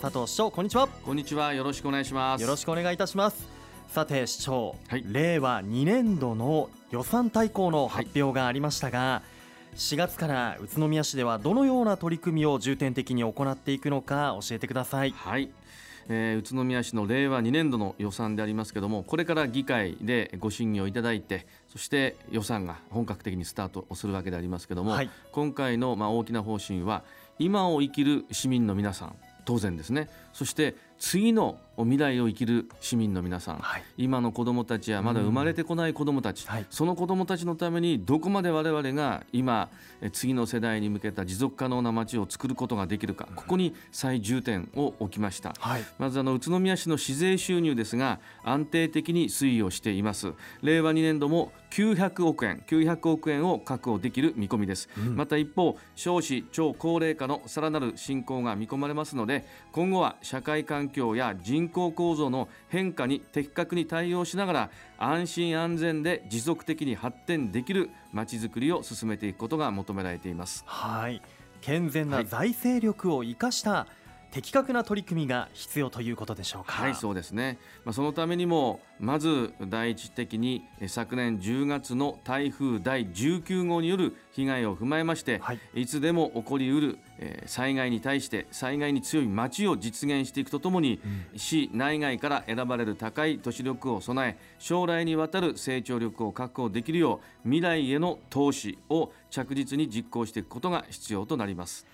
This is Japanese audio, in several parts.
佐藤市長こんにちは。こんにちは。よろしくお願いします。よろしくお願いいたします。さて市長、はい。令和2年度の予算大綱の発表がありましたが、4月から宇都宮市ではどのような取り組みを重点的に行っていくのか教えてください。はい、えー宇都宮市の令和2年度の予算でありますけどもこれから議会でご審議をいただいてそして予算が本格的にスタートをするわけでありますけども、はい。今回のまあ大きな方針は今を生きる市民の皆さん当然ですね。そして次の未来を生きる市民の皆さん、はい。今の子どもたちやまだ生まれてこない子どもたち、はい。その子どもたちのためにどこまで我々が今え次の世代に向けた持続可能な街を作ることができるか。ここに最重点を置きました。はい。まずあの宇都宮市の市税収入ですが安定的に推移をしています。令和2年度も900億円900億円を確保できる見込みです、うん。また一方少子超高齢化のさらなる進行が見込まれますので今後は社会環境や人口構造の変化に的確に対応しながら安心安全で持続的に発展できるまちづくりを進めていくことが求められています。はい。健全はない。財政力を生かした的確な取り組みが必要ということでしょうかはい、そうですね。まあ、そのためにも、まず第一的にえ昨年10月の台風第19号による被害を踏まえまして、はいい、つでも起こりうる、えー災害に対して災害に強い町を実現していくとともに、市内外から選ばれる高い都市力を備え将来にわたる成長力を確保できるよう未来への投資を着実に実行していくことが必要となります。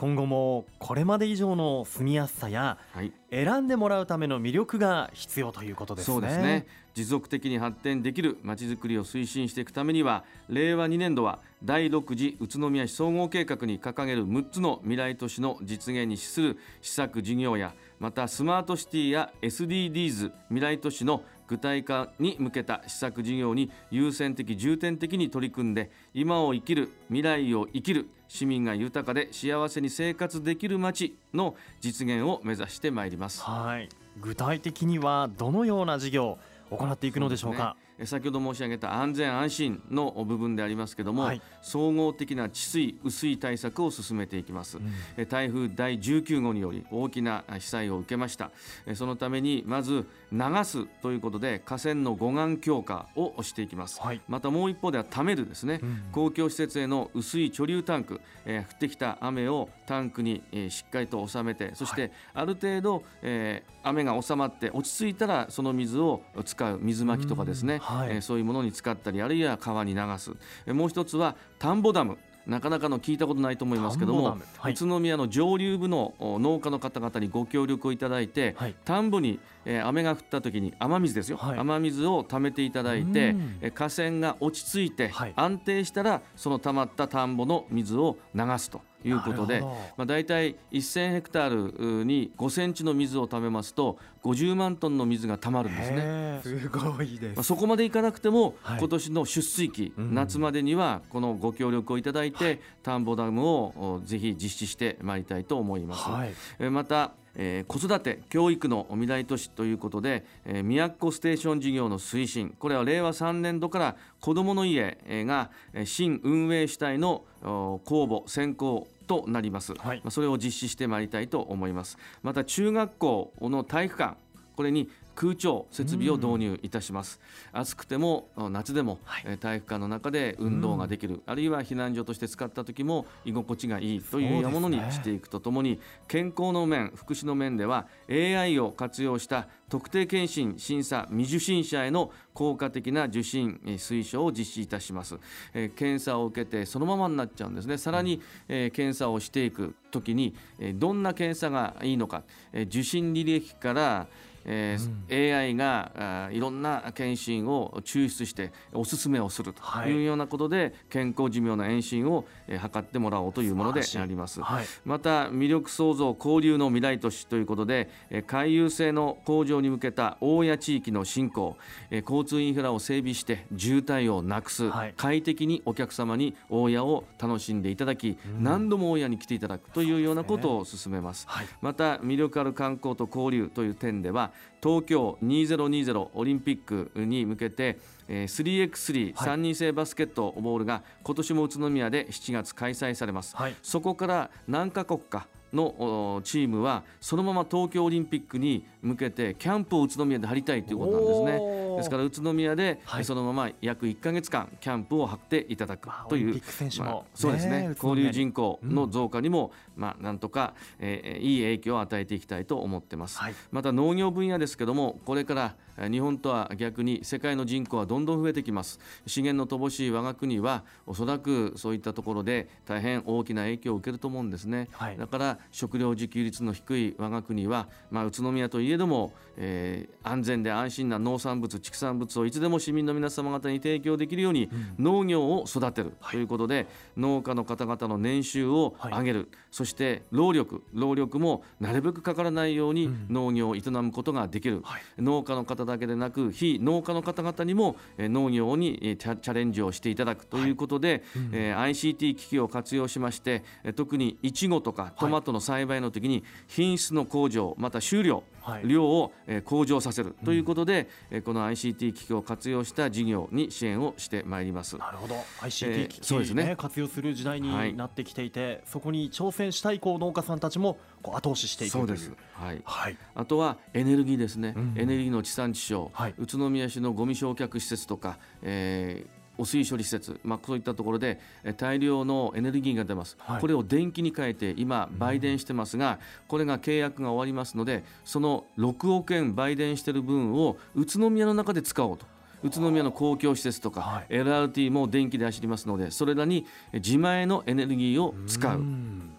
今後もこれまで以上の住みやすさやはい。選んでもらうための魅力が必要ということですね。そうですね。持続的に発展できるまちづくりを推進していくためには令和2年度は第6次宇都宮市総合計画に掲げる6つの未来都市の実現に資する施策事業やまたスマートシティや SDGs 未来都市の具体化に向けた施策事業に優先的重点的に取り組んで今を生きる未来を生きる市民が豊かで幸せに生活できる街の実現を目指してまいります。はい。具体的にはどのような事業を行っていくのでしょうか？え先ほど申し上げた安全安心の部分でありますけども、はい。総合的な治水雨水対策を進めていきます、うん。え台風第19号により大きな被災を受けました。えそのためにまず流すということで河川の護岸強化をしていきます、はい。またもう一方では貯めるですね、うん。公共施設への薄い貯留タンク、えー降ってきた雨をタンクに、えーしっかりと収めてそしてある程度、えー雨が収まって落ち着いたらその水を使う水まきとかですね、うん。はい。えーそういうものに使ったりあるいは川に流す、えーもう一つは田んぼダムなかなかの聞いたことないと思いますけどもムはい。宇都宮の上流部のお農家の方々にご協力をいただいて、はい。田んぼに、えー雨が降った時に雨水ですよ、はい。雨水を溜めていただいてうん、えー河川が落ち着いて、はい。安定したらその溜まった田んぼの水を流すということでまあ、大体1000ヘクタールに5センチの水を溜めますと50万トンの水が溜まるんですね。すごいでまあ、すそこまでいかなくても、はい今年の出水期、うん夏までにはこのご協力をいただいて、田んぼダムをおぜひ実施してまいりたいと思います。はいえーまた、えー子育て教育の未来都市ということで、えー、宮っ子ステーション事業の推進。これは令和3年度から子どもの家えーがえー新運営主体のお公募選考となります、はい。まあ、それを実施してまいりたいと思います。また中学校の体育館。これに空調設備を導入いたします、暑くてもお夏でも、はい。えー体育館の中で運動ができる、あるいは避難所として使った時も居心地がいいというようなものにしていくとともに、健康の面福祉の面では AI を活用した特定健診審査未受診者への効果的な受診えー推奨を実施いたします、えー検査を受けてそのままになっちゃうんですね。さらに、えー検査をしていく時に、えーどんな検査がいいのか、えー受診履歴からえー AI があーいろんな検診を抽出しておすすめをするとはい。いうようなことで、健康寿命の延伸を、えー図ってもらおうというものであります。はい。また魅力創造交流の未来都市ということでえー回遊性の向上に向けた大谷地域の振興えー交通インフラを整備して渋滞をなくす、はい。快適にお客様に大谷を楽しんでいただき、何度も大谷に来ていただくというようなことを進めます。はい。また魅力ある観光と交流という点では東京2020オリンピックに向けてえー 3x3 はい。3人制バスケットボールが今年も宇都宮で7月開催されます、はい。そこから何カ国かのチームはそのまま東京オリンピックに向けてキャンプを宇都宮で張りたいということなんですね。ですから宇都宮でそのまま約1か月間キャンプを張っていただくという、まあ、そうですね。交流人口の増加にも、まあ、なんとか、えー、いい影響を与えていきたいと思ってます。はい、また農業分野ですけどもこれから日本とは逆に世界の人口はどんどん増えてきます。資源の乏しい我が国はおそらくそういったところで大変大きな影響を受けると思うんですね、はい、だから食料自給率の低い我が国は、まあ、宇都宮といえども、えー、安全で安心な農産物畜産物をいつでも市民の皆様方に提供できるように、農業を育てるということで、はい、農家の方々の年収を上げる、はい、そして労力。労力もなるべくかからないように農業を営むことができる、農家の方だけでなく非農家の方々にも農業にチャレンジをしていただくということで、はいうん、ICT 機器を活用しまして特にいちごとかトマトの栽培の時に品質の向上また収量量を向上させるということで、この ICT 機器を活用した事業に支援をしてまいります。なるほど。ICT 機器、えー、ね、ね、活用する時代になってきていて、はい、そこに挑戦したいこう農家さんたちもこう後押ししていくそうです、はい、はい、あとはエネルギーですね、うん、エネルギーの地産地消、はい、宇都宮市のゴミ焼却施設とか、えー汚水処理施設、まあ、そういったところで大量のエネルギーが出ます、はい、これを電気に変えて今、売電してますが、これが契約が終わりますので、その6億円売電している分を宇都宮の中で使おうと。宇都宮の公共施設とか、はい、LRT も電気で走りますのでそれらに自前のエネルギーを使う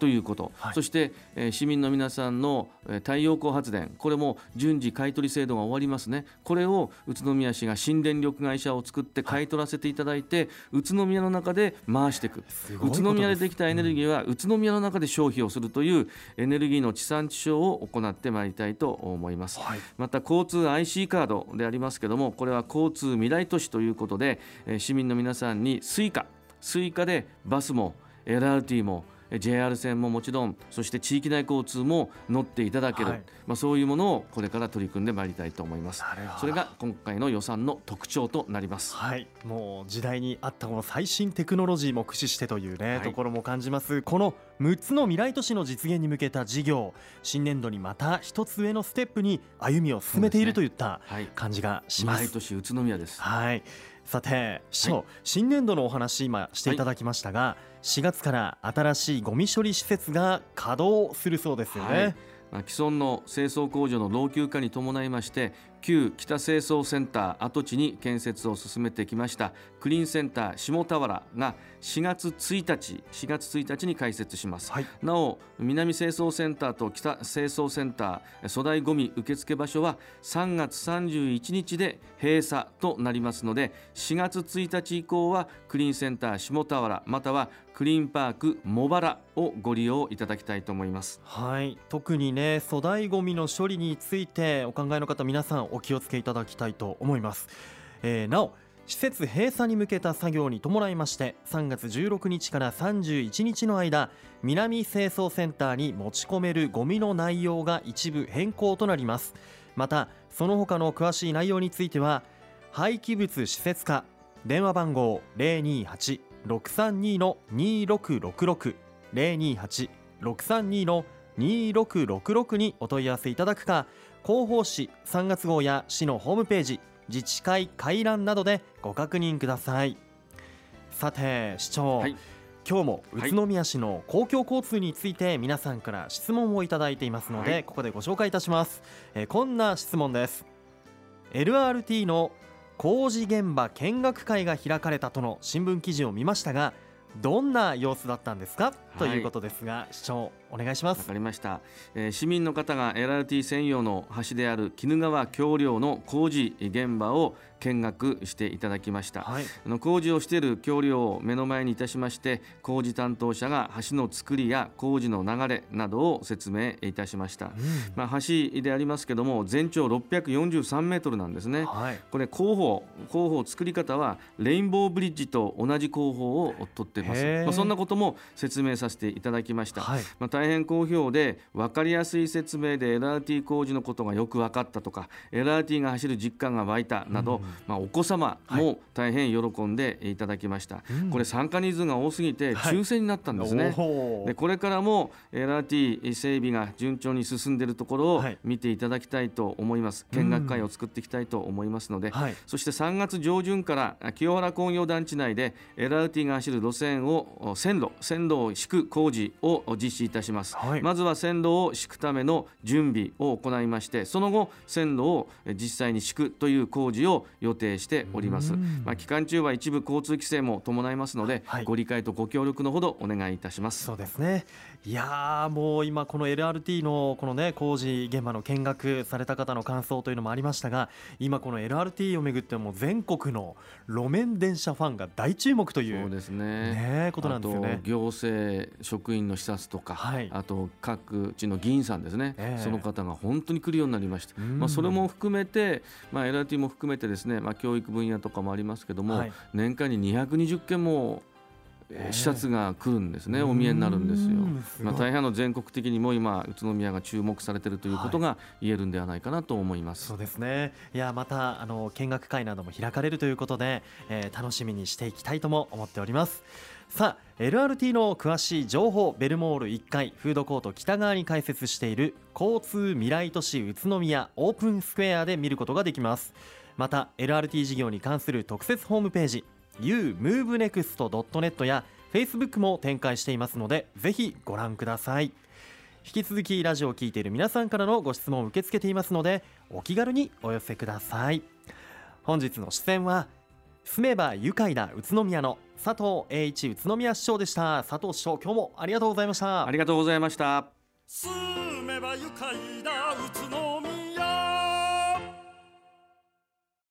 ということ、はい、そして、えー、市民の皆さんの太陽光発電。これも順次買取制度が終わりますね。これを宇都宮市が新電力会社を作って買い取らせていただいて、はい、宇都宮の中で回していく。宇都宮でできたエネルギーは宇都宮の中で消費をするというエネルギーの地産地消を行ってまいりたいと思います、また交通 IC カードでありますけどもこれは交通未来都市ということで、え市民の皆さんに Suica、Suica でバスも LRT も JR 線ももちろんそして地域内交通も乗っていただける、はい、まあ、そういうものをこれから取り組んでまいりたいと思います。それが今回の予算の特徴となります。はい。もう時代に合ったこの最新テクノロジーも駆使してというね、はい、ところも感じます。この6つの未来都市の実現に向けた事業新年度にまた一つ上のステップに歩みを進めているといった感じがします、ね宇都宮です。はいさて市長、はい、新年度のお話今していただきましたが、はい、4月から新しいゴミ処理施設が稼働するそうですよね、はい。既存の清掃工場の老朽化に伴いまして旧北清掃センター跡地に建設を進めてきましたクリーンセンター下田原が4月1日4月1日に開設します、はい、なお南清掃センターと北清掃センター粗大ごみ受付場所は3月31日で閉鎖となりますので4月1日以降はクリーンセンター下田原またはクリーンパーク茂原をご利用いただきたいと思います。はい。特にね粗大ごみの処理についてお考えの方皆さんお気をつけいただきたいと思います、えー、なお施設閉鎖に向けた作業に伴いまして3月16日から31日の間南清掃センターに持ち込めるゴミの内容が一部変更となります。またその他の詳しい内容については廃棄物施設課電話番号028-632-2666 028-632-2666にお問い合わせいただくか広報誌3月号や市のホームページ自治会回覧などでご確認ください。さて市長、はい、今日も宇都宮市の公共交通について皆さんから質問をいただいていますので、はい、ここでご紹介いたします、えー、こんな質問です。LRT の工事現場見学会が開かれたとの新聞記事を見ましたがどんな様子だったんですか、はい、ということですが市長お願いします。わかりました、えー、市民の方が LRT 専用の橋である鬼怒川橋梁の工事現場を見学していただきました、はい、あの工事をしている橋梁を目の前にいたしまして工事担当者が橋の作りや工事の流れなどを説明いたしました、うん、まあ、橋でありますけども全長643メートルなんですね、はい、これ工法工法作り方はレインボーブリッジと同じ工法をとっています。まあ、そんなことも説明させていただきました、はい。まあ、大変好評で分かりやすい説明で LRT 工事のことがよく分かったとか LRT が走る実感が湧いたなど、まあ、お子様も大変喜んでいただきました、うん。これ参加人数が多すぎてはい。抽選になったんですね、おー。でこれからも LRT 整備が順調に進んでいるところをはい。見ていただきたいと思います、見学会を作っていきたいと思いますので、はい。そして3月上旬からあ清原工業団地内で LRT が走る路線をお線路線路を敷く工事をお実施いたします、はい。まずは線路を敷くための準備を行いましてその後線路をえ実際に敷くという工事を予定しております。うん。まあ、期間中は一部交通規制も伴いますので、はい。ご理解とご協力のほどお願いいたします。そうですね。いやーもう今この LRT のこのね工事現場の見学された方の感想というのもありましたが今この LRT をめぐっても全国の路面電車ファンが大注目というそうですね。ねことなんですよね。行政職員の視察とか、はい。あと各地の議員さんですね、ええ。その方が本当に来るようになりました、うん。まあ、それも含めて、まあ、LRT も含めてですね、まあ、教育分野とかもありますけども、はい。年間に220件もえーええ。視察が来るんですね、お見えになるんですよ。まあ、大変あの全国的にも今宇都宮が注目されているということが言えるんではないかなと思います。そうですね。いやまたあの見学会なども開かれるということで、えー楽しみにしていきたいとも思っておりますさあ LRT の詳しい情報ベルモール1階フードコート北側に開設している交通未来都市宇都宮オープンスクエアで見ることができます。また LRT 事業に関する特設ホームページ umovenext.net や Facebook も展開していますのでぜひご覧ください。引き続きラジオを聞いている皆さんからのご質問を受け付けていますのでお気軽にお寄せください。本日の出演は住めば愉快な宇都宮の佐藤栄一宇都宮市長でした。佐藤市長今日もありがとうございました。ありがとうございました。住めば愉快な宇都